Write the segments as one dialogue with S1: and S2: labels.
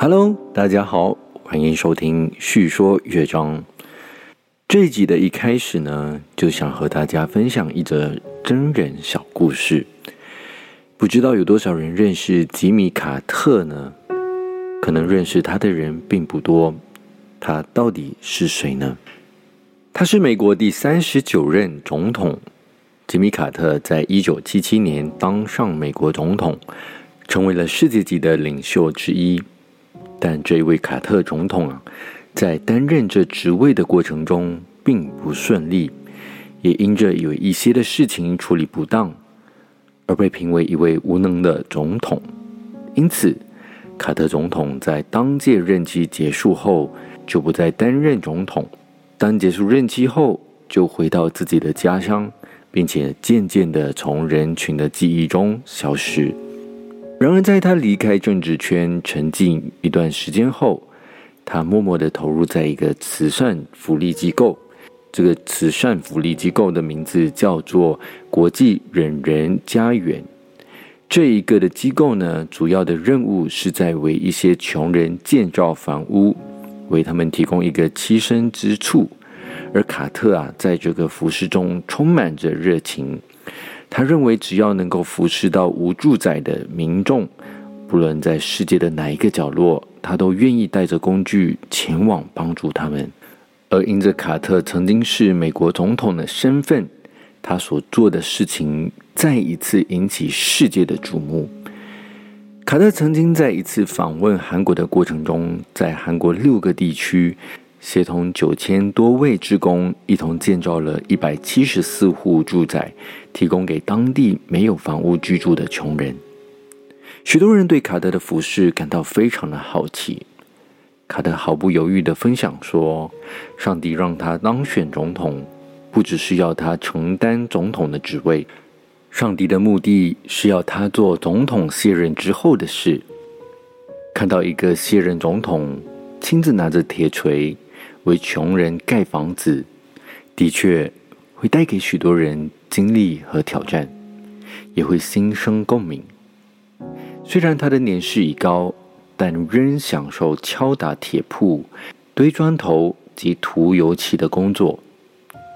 S1: Hello，大家好，欢迎收听《叙说乐章》。这集的一开始呢，就想和大家分享一则真人小故事。不知道有多少人认识吉米·卡特呢？可能认识他的人并不多。他到底是谁呢？他是美国第三十九任总统。吉米·卡特在一九七七年当上美国总统，成为了世界级的领袖之一。但这位卡特总统啊，在担任这职位的过程中并不顺利，也因着有一些的事情处理不当，而被评为一位无能的总统。因此，卡特总统在当届任期结束后就不再担任总统。当结束任期后，就回到自己的家乡，并且渐渐的从人群的记忆中消失。然而，在他离开政治圈沉寂一段时间后，他默默的投入在一个慈善福利机构。这个慈善福利机构的名字叫做国际忍人家园。这一个的机构呢，主要的任务是在为一些穷人建造房屋，为他们提供一个栖身之处。而卡特啊，在这个服饰中充满着热情。他认为，只要能够服侍到无住宅的民众，不论在世界的哪一个角落，他都愿意带着工具前往帮助他们。而因着卡特曾经是美国总统的身份，他所做的事情再一次引起世界的瞩目。卡特曾经在一次访问韩国的过程中，在韩国六个地区。协同九千多位职工一同建造了一百七十四户住宅，提供给当地没有房屋居住的穷人。许多人对卡德的服饰感到非常的好奇。卡德毫不犹豫的分享说：“上帝让他当选总统，不只是要他承担总统的职位，上帝的目的是要他做总统卸任之后的事。看到一个卸任总统亲自拿着铁锤。”为穷人盖房子，的确会带给许多人经历和挑战，也会心生共鸣。虽然他的年事已高，但仍享受敲打铁铺、堆砖头及涂油漆的工作。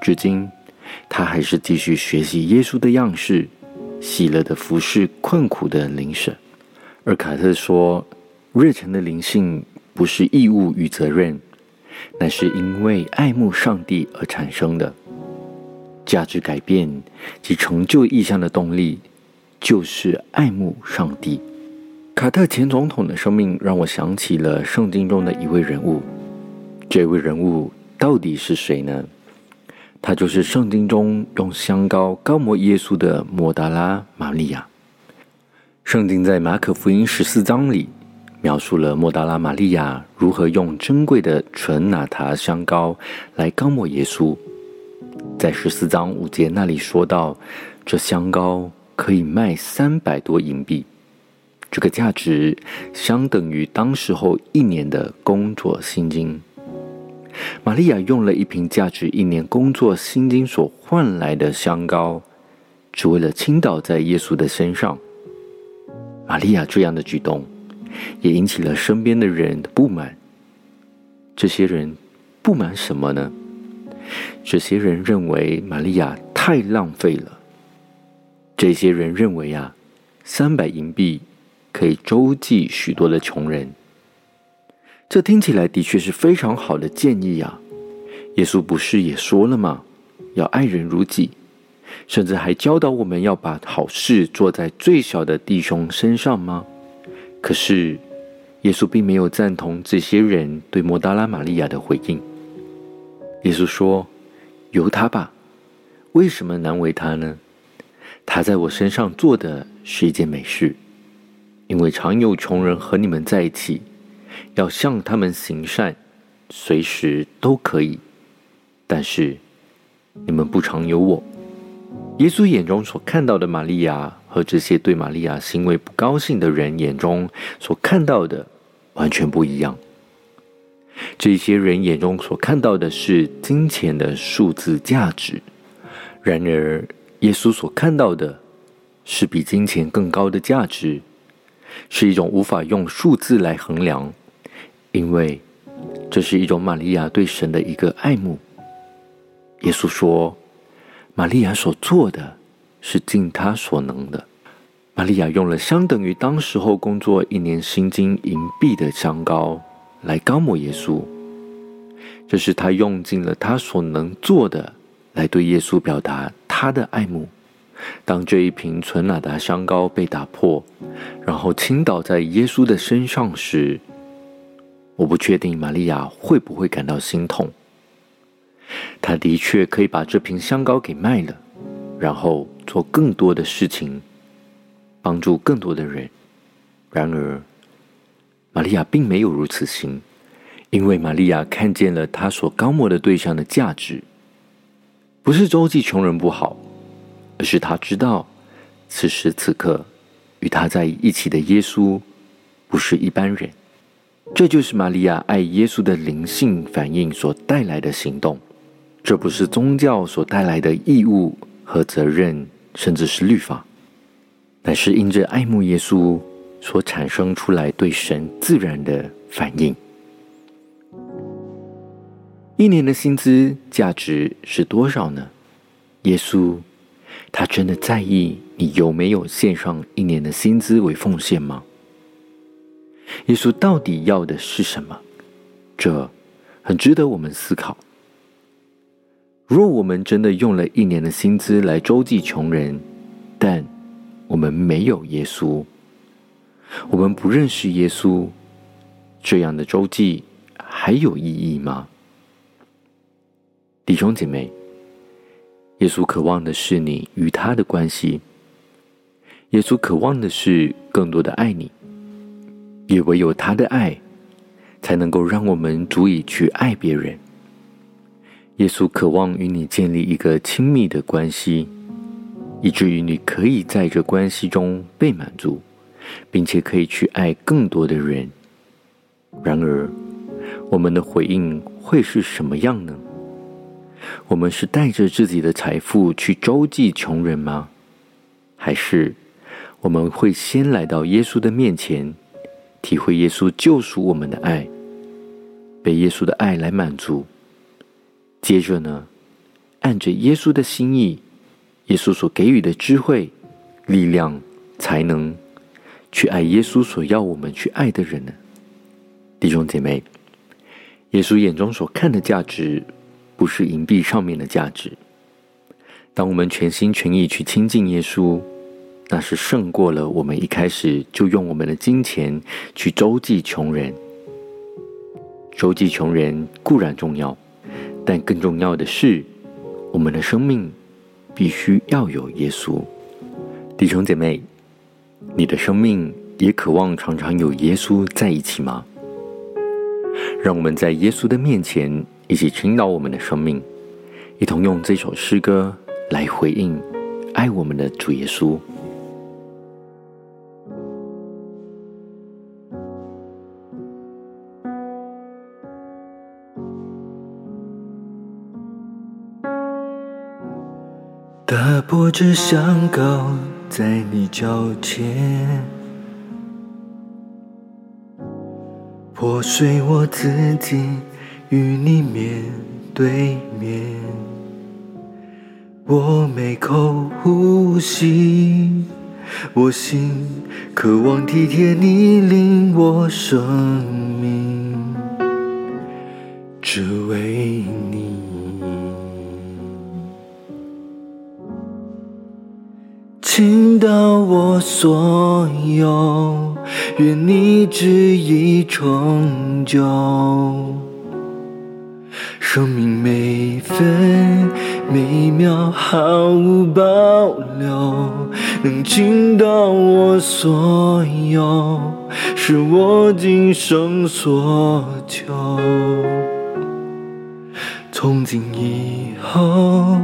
S1: 至今，他还是继续学习耶稣的样式，喜乐的服侍困苦的灵舍。而卡特说：“热忱的灵性不是义务与责任。”那是因为爱慕上帝而产生的价值改变及成就意向的动力，就是爱慕上帝。卡特前总统的生命让我想起了圣经中的一位人物。这位人物到底是谁呢？他就是圣经中用香膏膏抹耶稣的莫达拉玛利亚。圣经在马可福音十四章里。描述了莫达拉玛利亚如何用珍贵的纯纳塔香膏来膏抹耶稣。在十四章五节那里说到，这香膏可以卖三百多银币，这个价值相等于当时候一年的工作薪金。玛利亚用了一瓶价值一年工作薪金所换来的香膏，只为了倾倒在耶稣的身上。玛利亚这样的举动。也引起了身边的人的不满。这些人不满什么呢？这些人认为玛利亚太浪费了。这些人认为啊，三百银币可以周济许多的穷人。这听起来的确是非常好的建议啊！耶稣不是也说了吗？要爱人如己，甚至还教导我们要把好事做在最小的弟兄身上吗？可是，耶稣并没有赞同这些人对摩达拉玛利亚的回应。耶稣说：“由他吧，为什么难为他呢？他在我身上做的是一件美事，因为常有穷人和你们在一起，要向他们行善，随时都可以。但是你们不常有我。”耶稣眼中所看到的玛利亚。和这些对玛利亚行为不高兴的人眼中所看到的完全不一样。这些人眼中所看到的是金钱的数字价值，然而耶稣所看到的是比金钱更高的价值，是一种无法用数字来衡量、因为这是一种玛利亚对神的一个爱慕。耶稣说：“玛利亚所做的是尽她所能的。”玛利亚用了相等于当时候工作一年薪金银币的香膏来膏抹耶稣，这是他用尽了他所能做的来对耶稣表达他的爱慕。当这一瓶纯拿达香膏被打破，然后倾倒在耶稣的身上时，我不确定玛利亚会不会感到心痛。他的确可以把这瓶香膏给卖了，然后做更多的事情，帮助更多的人。然而，玛利亚并没有如此行，因为玛利亚看见了她所高抹的对象的价值，不是周济穷人不好。而是他知道，此时此刻与他在一起的耶稣不是一般人。这就是玛利亚爱耶稣的灵性反应所带来的行动。这不是宗教所带来的义务和责任，甚至是律法，乃是因着爱慕耶稣所产生出来对神自然的反应。一年的薪资价值是多少呢？耶稣。他真的在意你有没有献上一年的薪资为奉献吗？耶稣到底要的是什么？这很值得我们思考。若我们真的用了一年的薪资来周济穷人，但我们没有耶稣，我们不认识耶稣，这样的周济还有意义吗？弟兄姐妹。耶稣渴望的是你与他的关系，耶稣渴望的是更多的爱你，也唯有他的爱，才能够让我们足以去爱别人。耶稣渴望与你建立一个亲密的关系，以至于你可以在这关系中被满足，并且可以去爱更多的人。然而，我们的回应会是什么样呢？我们是带着自己的财富去周济穷人吗？还是我们会先来到耶稣的面前，体会耶稣救赎我们的爱，被耶稣的爱来满足？接着呢，按着耶稣的心意，耶稣所给予的智慧、力量、才能，去爱耶稣所要我们去爱的人呢？弟兄姐妹，耶稣眼中所看的价值。不是银币上面的价值。当我们全心全意去亲近耶稣，那是胜过了我们一开始就用我们的金钱去周济穷人。周济穷人固然重要，但更重要的是，我们的生命必须要有耶稣。弟兄姐妹，你的生命也渴望常常有耶稣在一起吗？让我们在耶稣的面前。一起倾倒我们的生命，一同用这首诗歌来回应爱我们的主耶稣。
S2: 打破这香膏在你脚前，破碎我自己。与你面对面，我每口呼吸，我心渴望体贴你，令我生命，只为你，倾倒我所有，愿你旨意成就。生命每分每秒毫无保留，能倾倒我所有，是我今生所求。从今以后，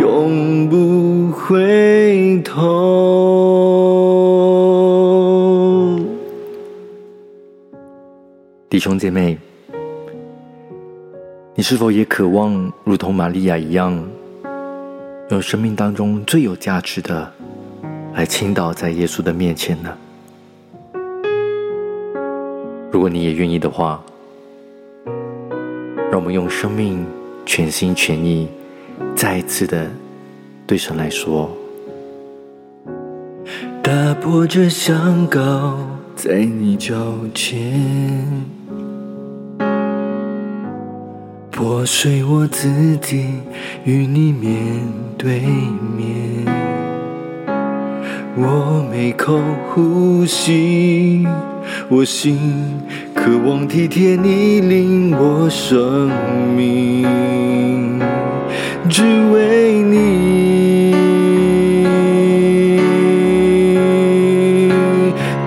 S2: 永不回头。
S1: 弟兄姐妹。你是否也渴望如同玛利亚一样，用生命当中最有价值的来倾倒在耶稣的面前呢？如果你也愿意的话，让我们用生命全心全意，再一次的对神来说：
S2: 打破这香膏，在你脚前，破碎我自己，与你面对面。我每口呼吸，我心渴望体贴你，令我生命，只为你，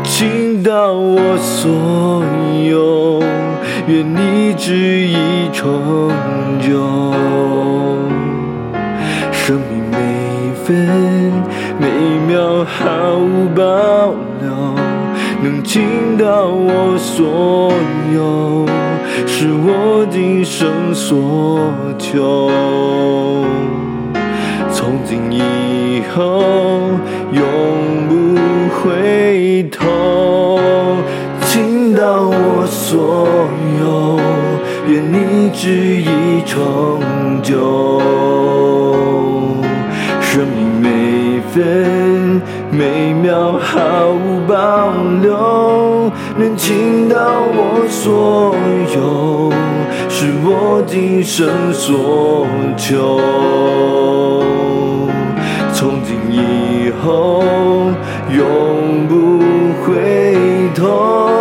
S2: 倾倒我所有，愿你旨倾倒我所有，是我今生所求。从今以后，永不回头，倾倒我所有，愿你旨意成就。生命每分每秒毫无保留，能倾倒我所有，是我今生所求。从今以后，永不回头。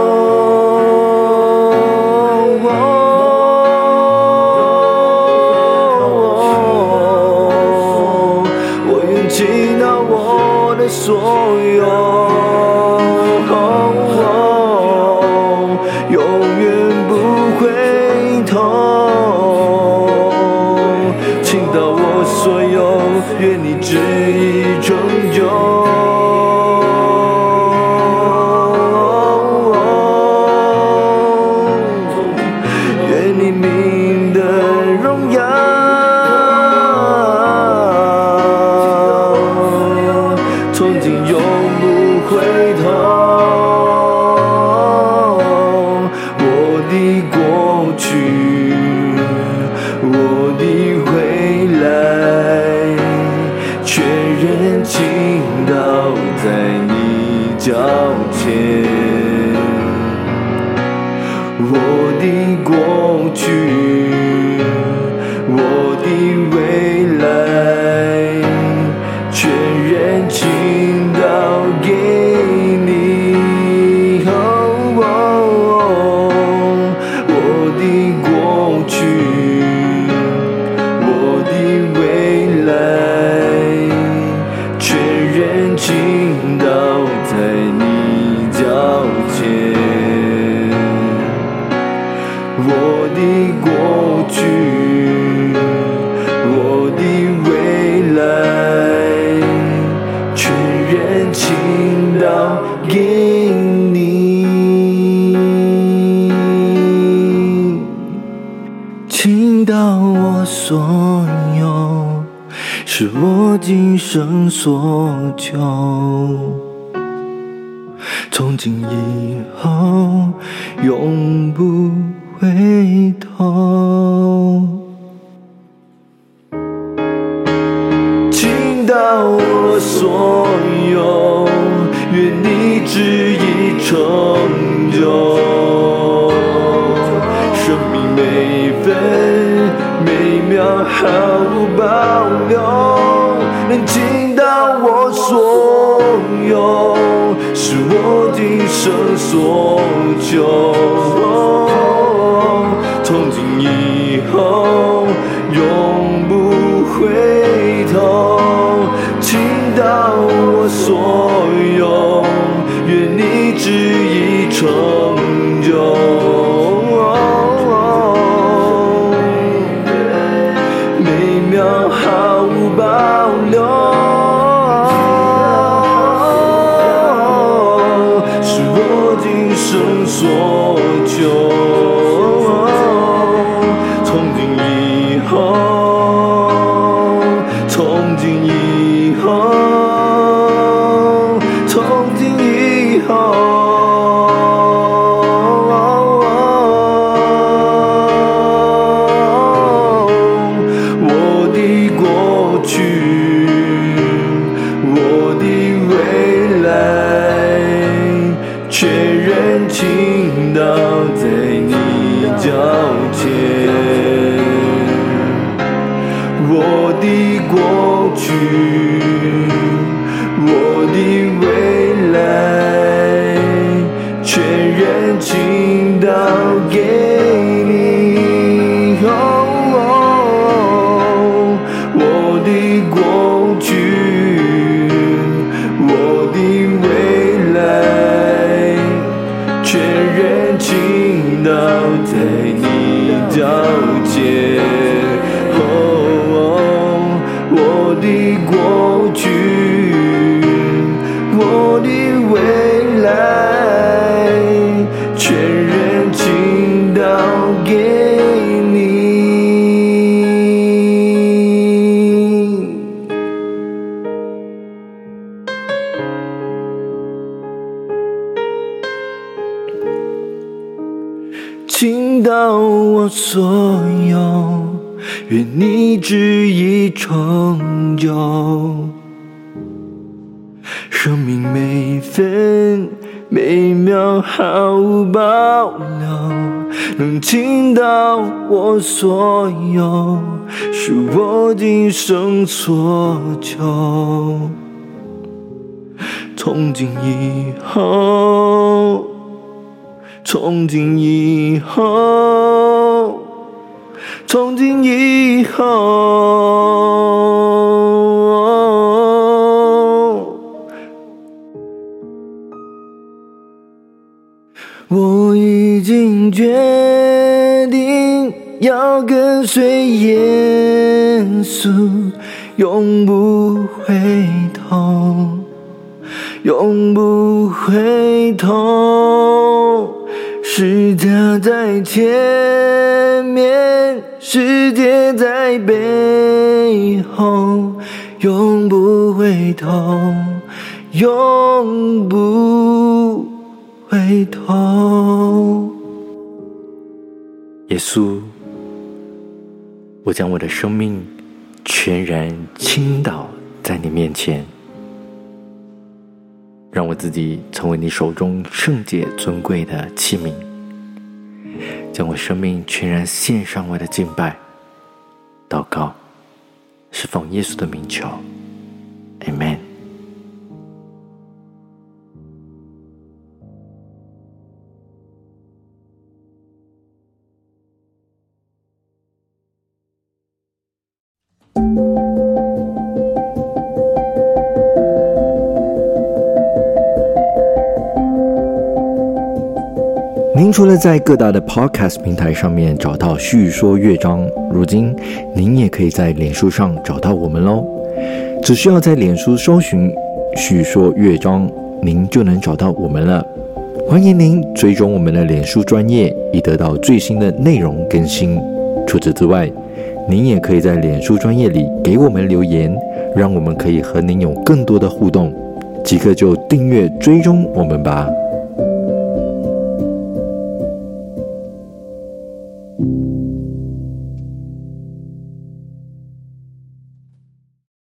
S2: 所有，是我今生所求。从今以后，永不回头。倾倒我所毫无保留，能倾倒我所有，是我今生所求。今生所求。的过去，保留，能倾倒我所有，是我今生所求。从今以后。从今以后，从今以后，我已经决定要跟随耶稣，永不回头，永不回头。是他在前面，世界在背后，永不回头，永不回头。
S1: 耶稣，我将我的生命全然倾倒在你面前，让我自己成为你手中圣洁尊贵的器皿，将我生命全然献上我的敬拜、祷告，是奉耶稣的名求，Amen。除了在各大的 Podcast 平台上面找到叙说乐章，如今您也可以在脸书上找到我们喽。只需要在脸书搜寻“叙说乐章”，您就能找到我们了。欢迎您追踪我们的脸书专业，以得到最新的内容更新。除此之外，您也可以在脸书专业里给我们留言，让我们可以和您有更多的互动。即刻就订阅追踪我们吧。